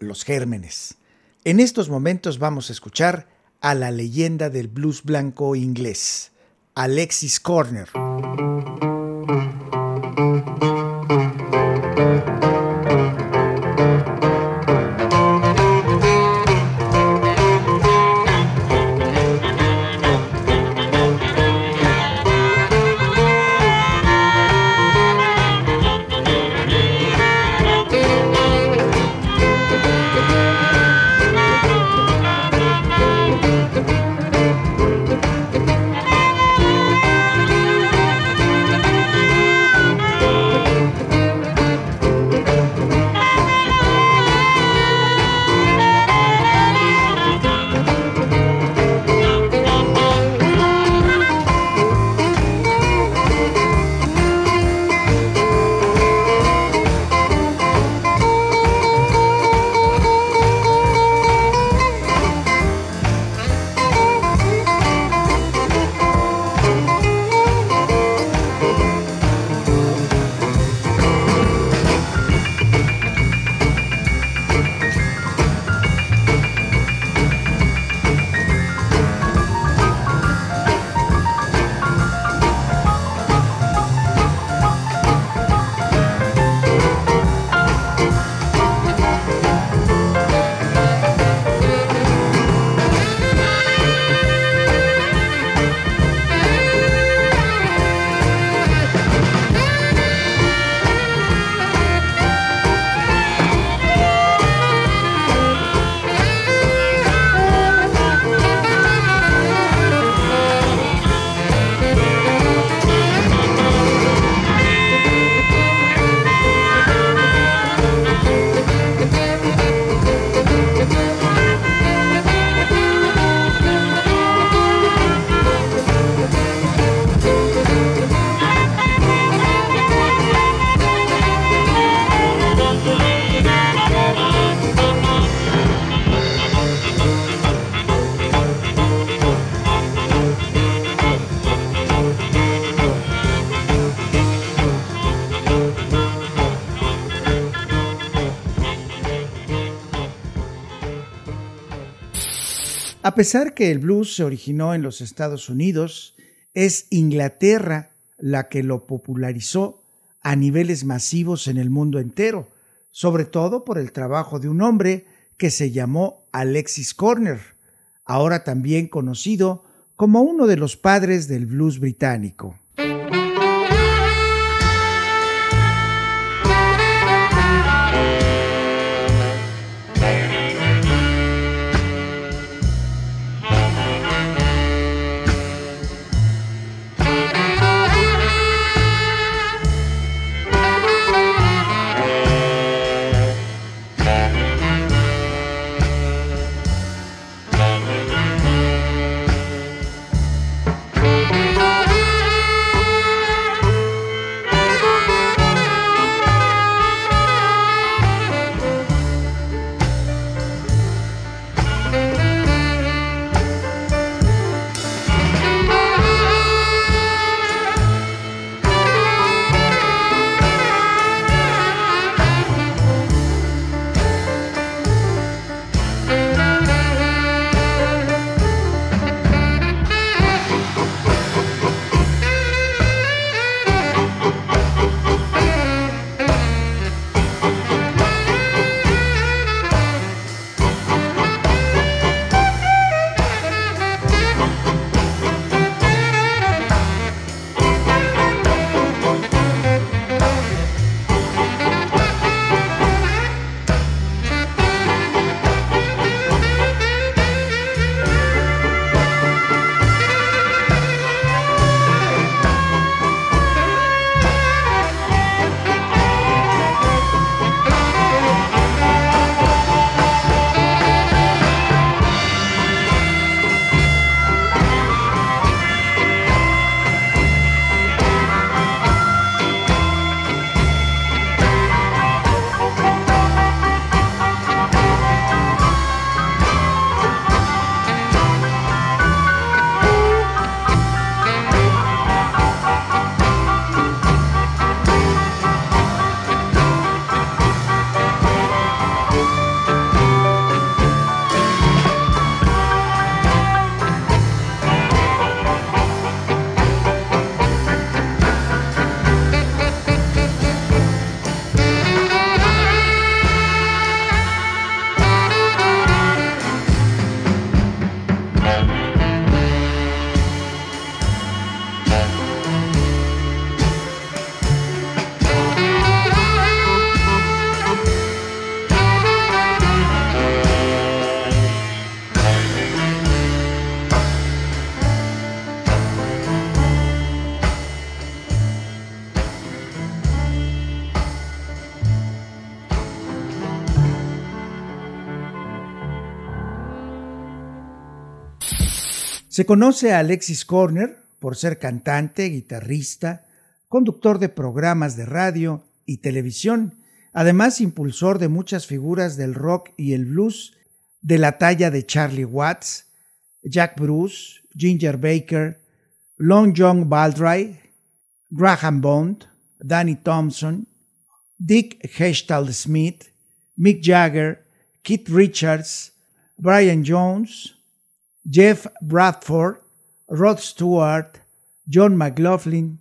los gérmenes. En estos momentos vamos a escuchar a la leyenda del blues blanco inglés, Alexis Corner. Pesar que el blues se originó en los Estados Unidos, es Inglaterra la que lo popularizó a niveles masivos en el mundo entero, sobre todo por el trabajo de un hombre que se llamó Alexis Corner, ahora también conocido como uno de los padres del blues británico. Se conoce a Alexis Corner por ser cantante, guitarrista, conductor de programas de radio y televisión, además impulsor de muchas figuras del rock y el blues de la talla de Charlie Watts, Jack Bruce, Ginger Baker, Long John Baldry, Graham Bond, Danny Thompson, Dick Hestal Smith, Mick Jagger, Keith Richards, Brian Jones, Jeff Bradford, Rod Stewart, John McLaughlin,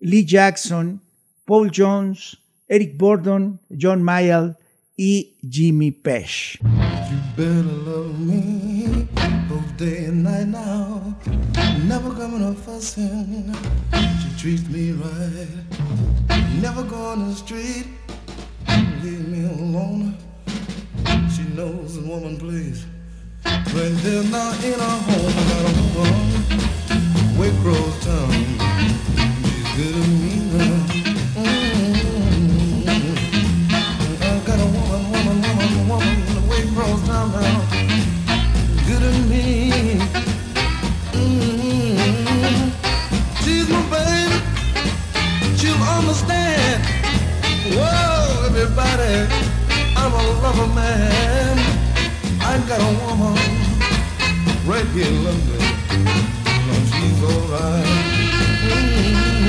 Lee Jackson, Paul Jones, Eric Burdon, John Mayall y Jimmy now. Never coming up fussing. She treats me right. Never the street. Leave me alone. She knows the woman plays. When they're not in a home, I got a woman. Waycross town. She's good to me. Mm-hmm. I got a woman, woman, woman, woman. Waycross town now. Good to me. Mm-hmm. She's my baby. She'll understand. Whoa, everybody. I'm a lover man. I got a woman right here in London. Now she's alright. Say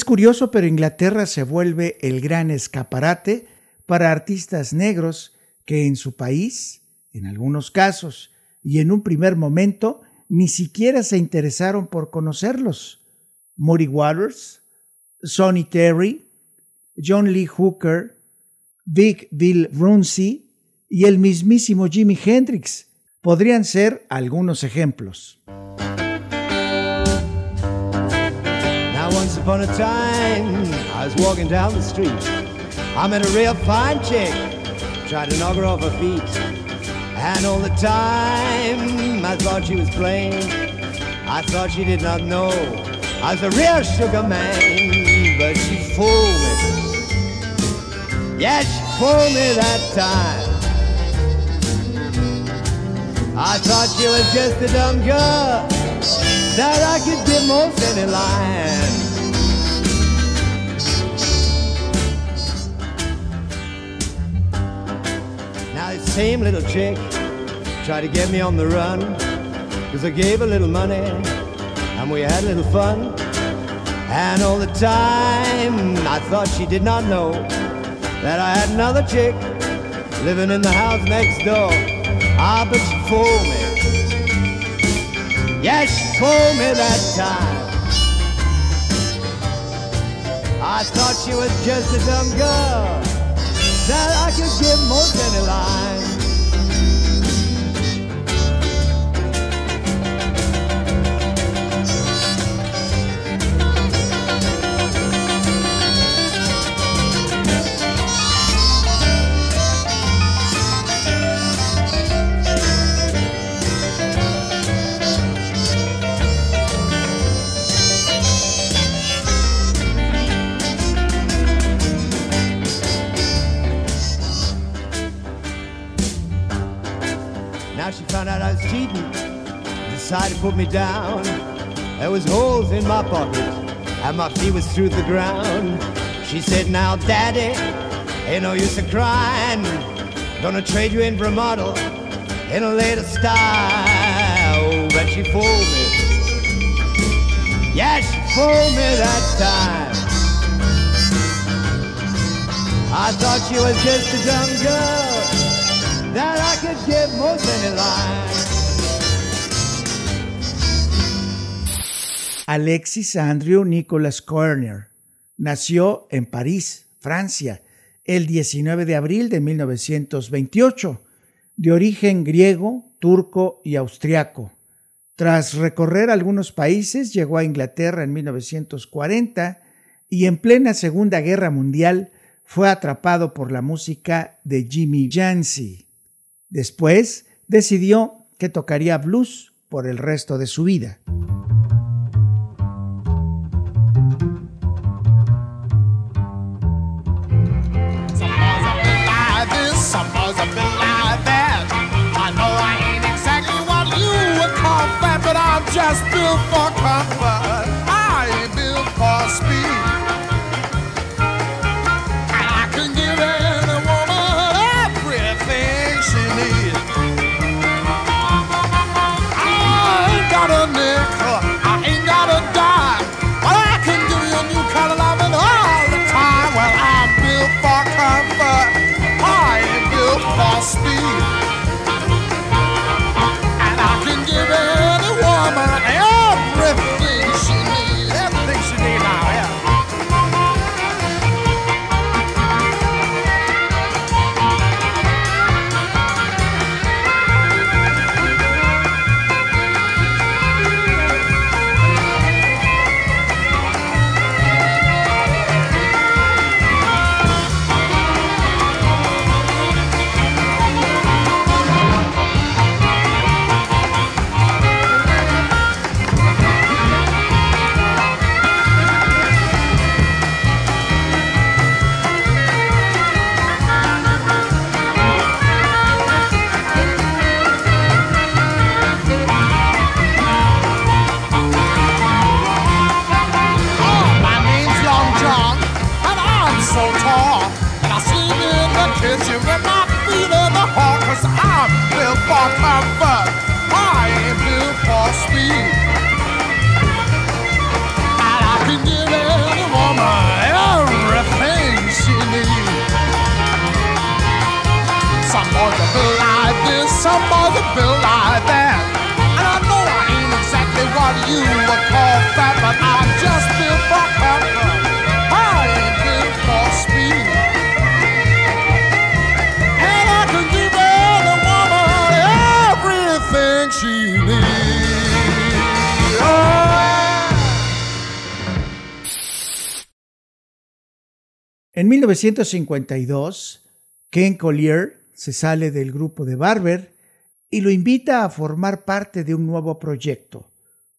Es curioso, pero Inglaterra se vuelve el gran escaparate para artistas negros que en su país, en algunos casos y en un primer momento, ni siquiera se interesaron por conocerlos. Muddy Waters, Sonny Terry, John Lee Hooker, Vic Bill Runcie y el mismísimo Jimi Hendrix podrían ser algunos ejemplos. Once upon a time, I was walking down the street. I met a real fine chick, tried to knock her off her feet. And all the time, I thought she was playing. I thought she did not know I was a real sugar man, but she fooled me. Yeah, she fooled me that time. I thought she was just a dumb girl that I could give most any line. Now this same little chick tried to get me on the run Cause I gave a little money and we had a little fun. And all the time I thought she did not know That I had another chick living in the house next door. Ah, but she fooled me Yeah, she fooled me that time I thought she was just a dumb girl that I could give most any line. Was cheating, decided to put me down. There was holes in my pockets, and my feet was through the ground. She said, now daddy, ain't no use of crying. Gonna trade you in for a model in a later style. But she fooled me. Yeah, she fooled me that time. I thought she was just a dumb girl that I could give most any line. Alexis Andrew Nicholas Corner nació en París, Francia, el 19 de abril de 1928, de origen griego, turco y austriaco. Tras recorrer algunos países, llegó a Inglaterra en 1940 y en plena Segunda Guerra Mundial fue atrapado por la música de Jimmy Yancey. Después decidió que tocaría blues por el resto de su vida. Just built for comfort. I ain't built for speed. Built like this, like that. And I know I ain't exactly what you would call fat, but I'm just comfort. I ain't for speed. And I can give any woman everything she needs. Oh. En 1952, Ken Collier se sale del grupo de Barber y lo invita a formar parte de un nuevo proyecto.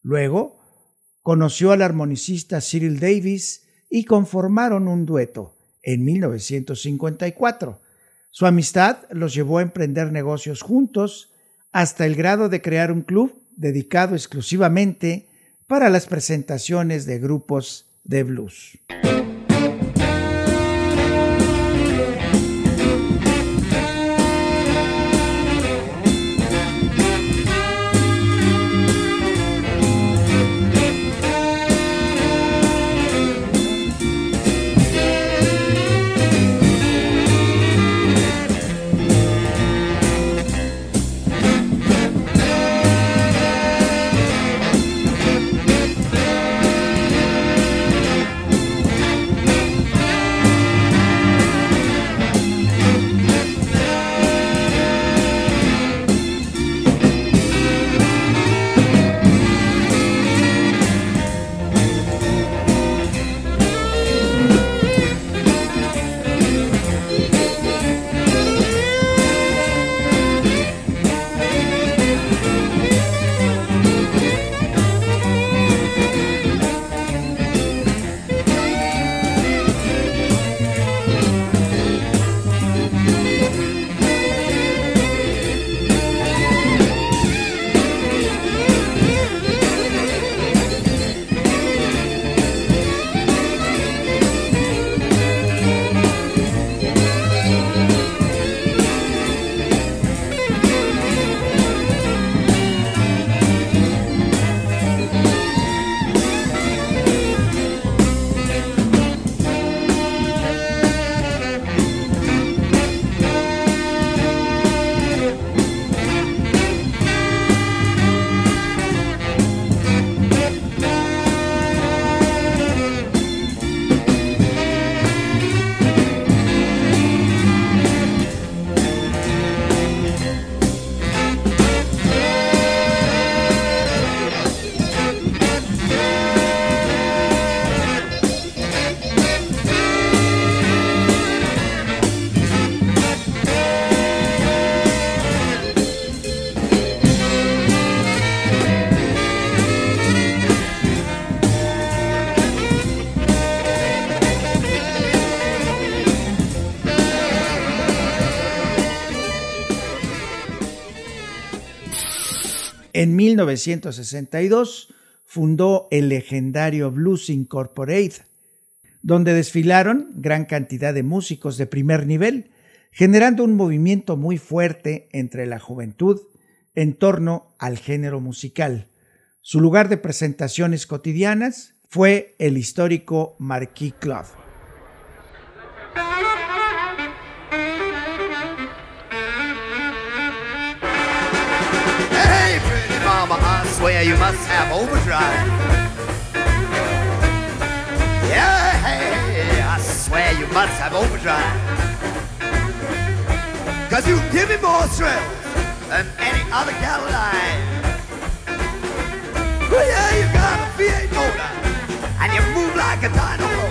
Luego, conoció al armonicista Cyril Davis y conformaron un dueto, en 1954. Su amistad los llevó a emprender negocios juntos hasta el grado de crear un club dedicado exclusivamente para las presentaciones de grupos de blues. 1962 fundó el legendario Blues Incorporated, donde desfilaron gran cantidad de músicos de primer nivel, generando un movimiento muy fuerte entre la juventud en torno al género musical. Su lugar de presentaciones cotidianas fue el histórico Marquis Club. Swear you must have overdrive. Yeah, hey, I swear you must have overdrive. Cause you give me more thrills than any other Caroline. Well, yeah, you got a V8 motor, and you move like a dynamo.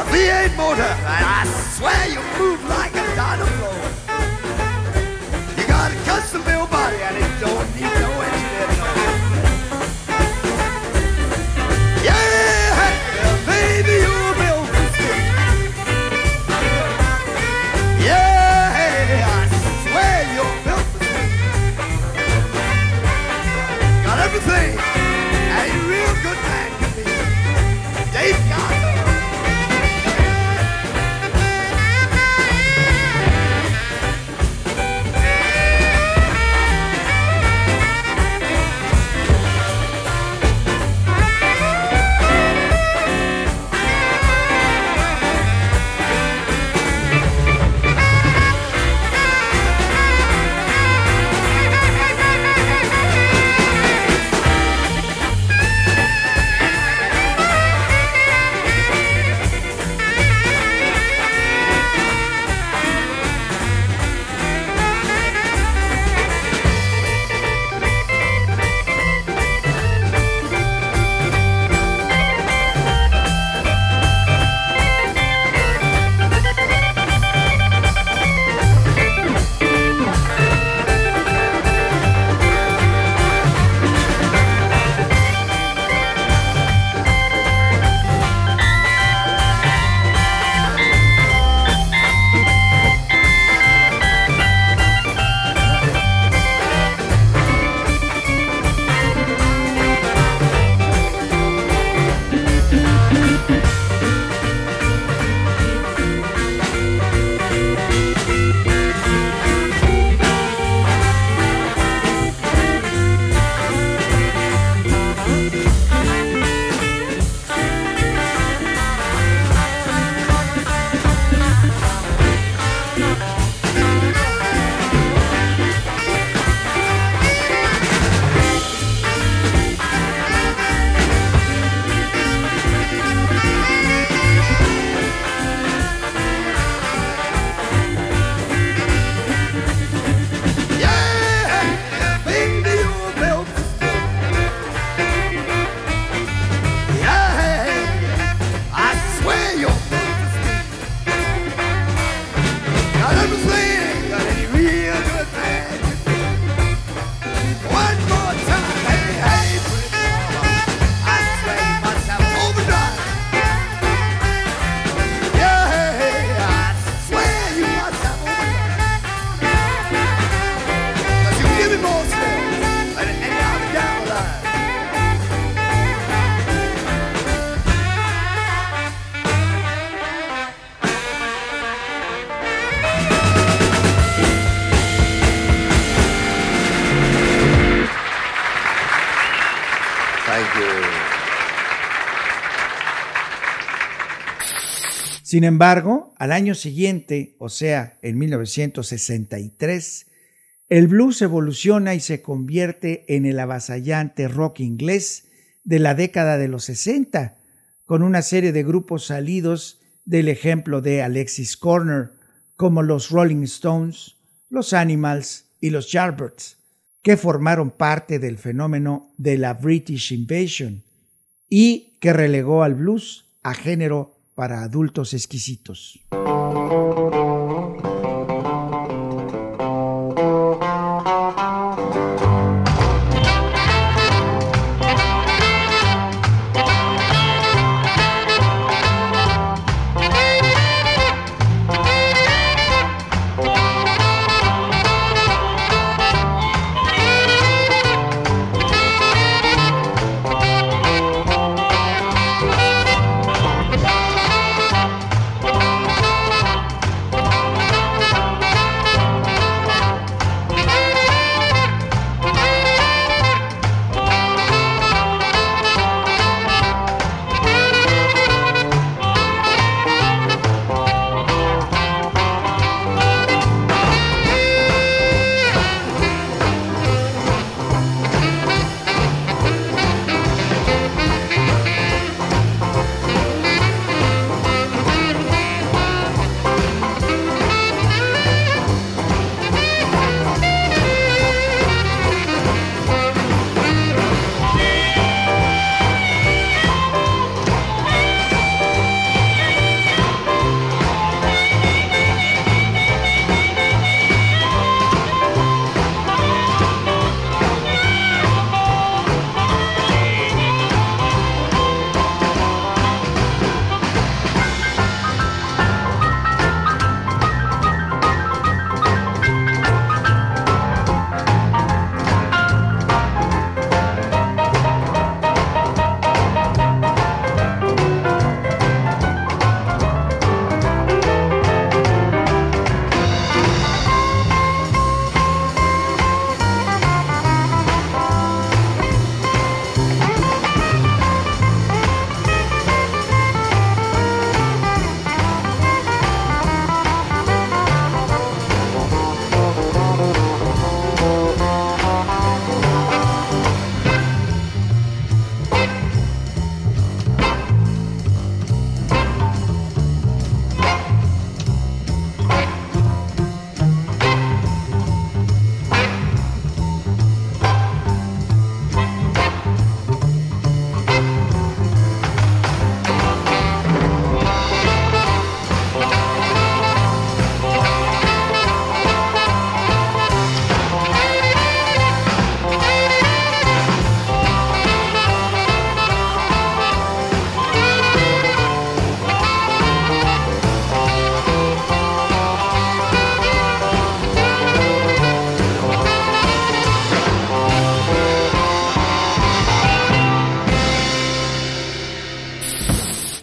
A V8 motor, and I swear you move like a dynamo. And it don't Sin embargo, al año siguiente, o sea, en 1963, el blues evoluciona y se convierte en el avasallante rock inglés de la década de los 60, con una serie de grupos salidos del ejemplo de Alexis Corner, como los Rolling Stones, los Animals y los Yardbirds, que formaron parte del fenómeno de la British Invasion y que relegó al blues a género para adultos exquisitos.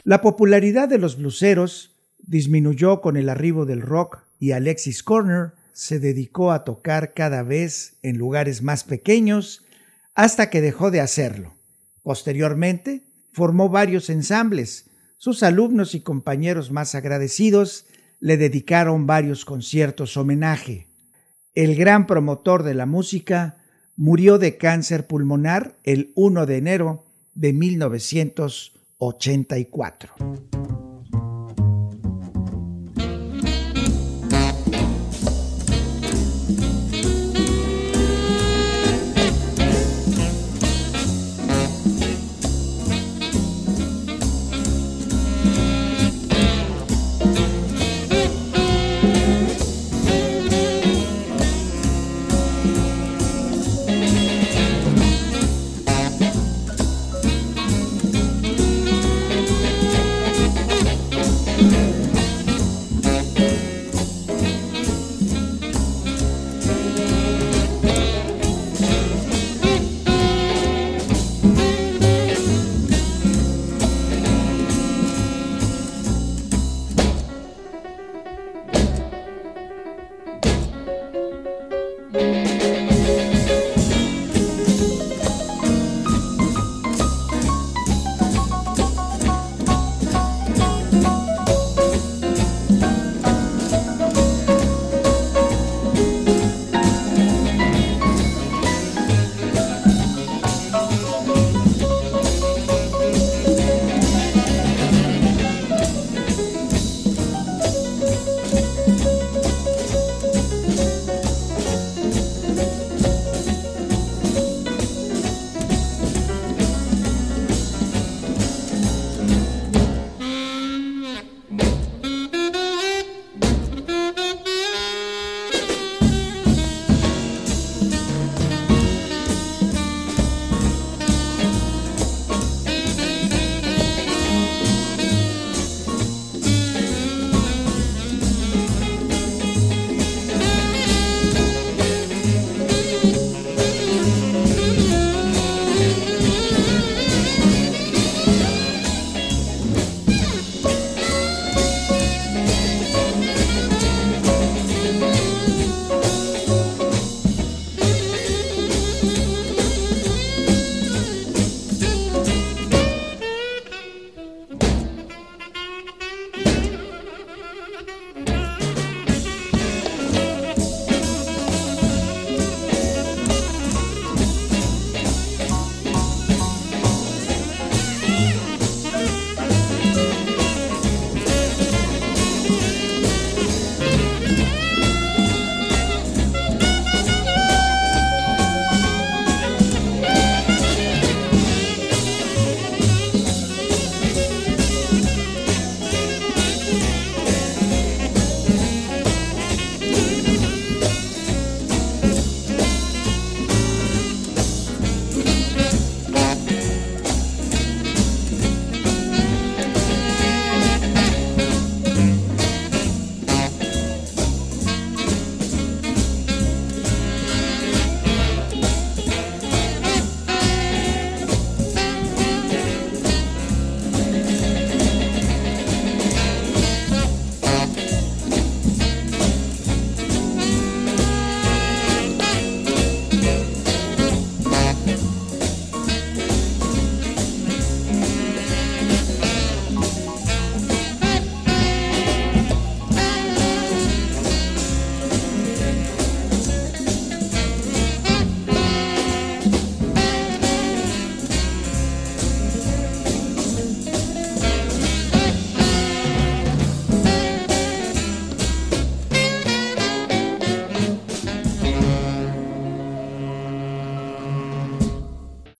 La popularidad de los bluseros disminuyó con el arribo del rock y Alexis Corner se dedicó a tocar cada vez en lugares más pequeños hasta que dejó de hacerlo. Posteriormente, formó varios ensambles. Sus alumnos y compañeros más agradecidos le dedicaron varios conciertos homenaje. El gran promotor de la música murió de cáncer pulmonar el 1 de enero de 1900. 84.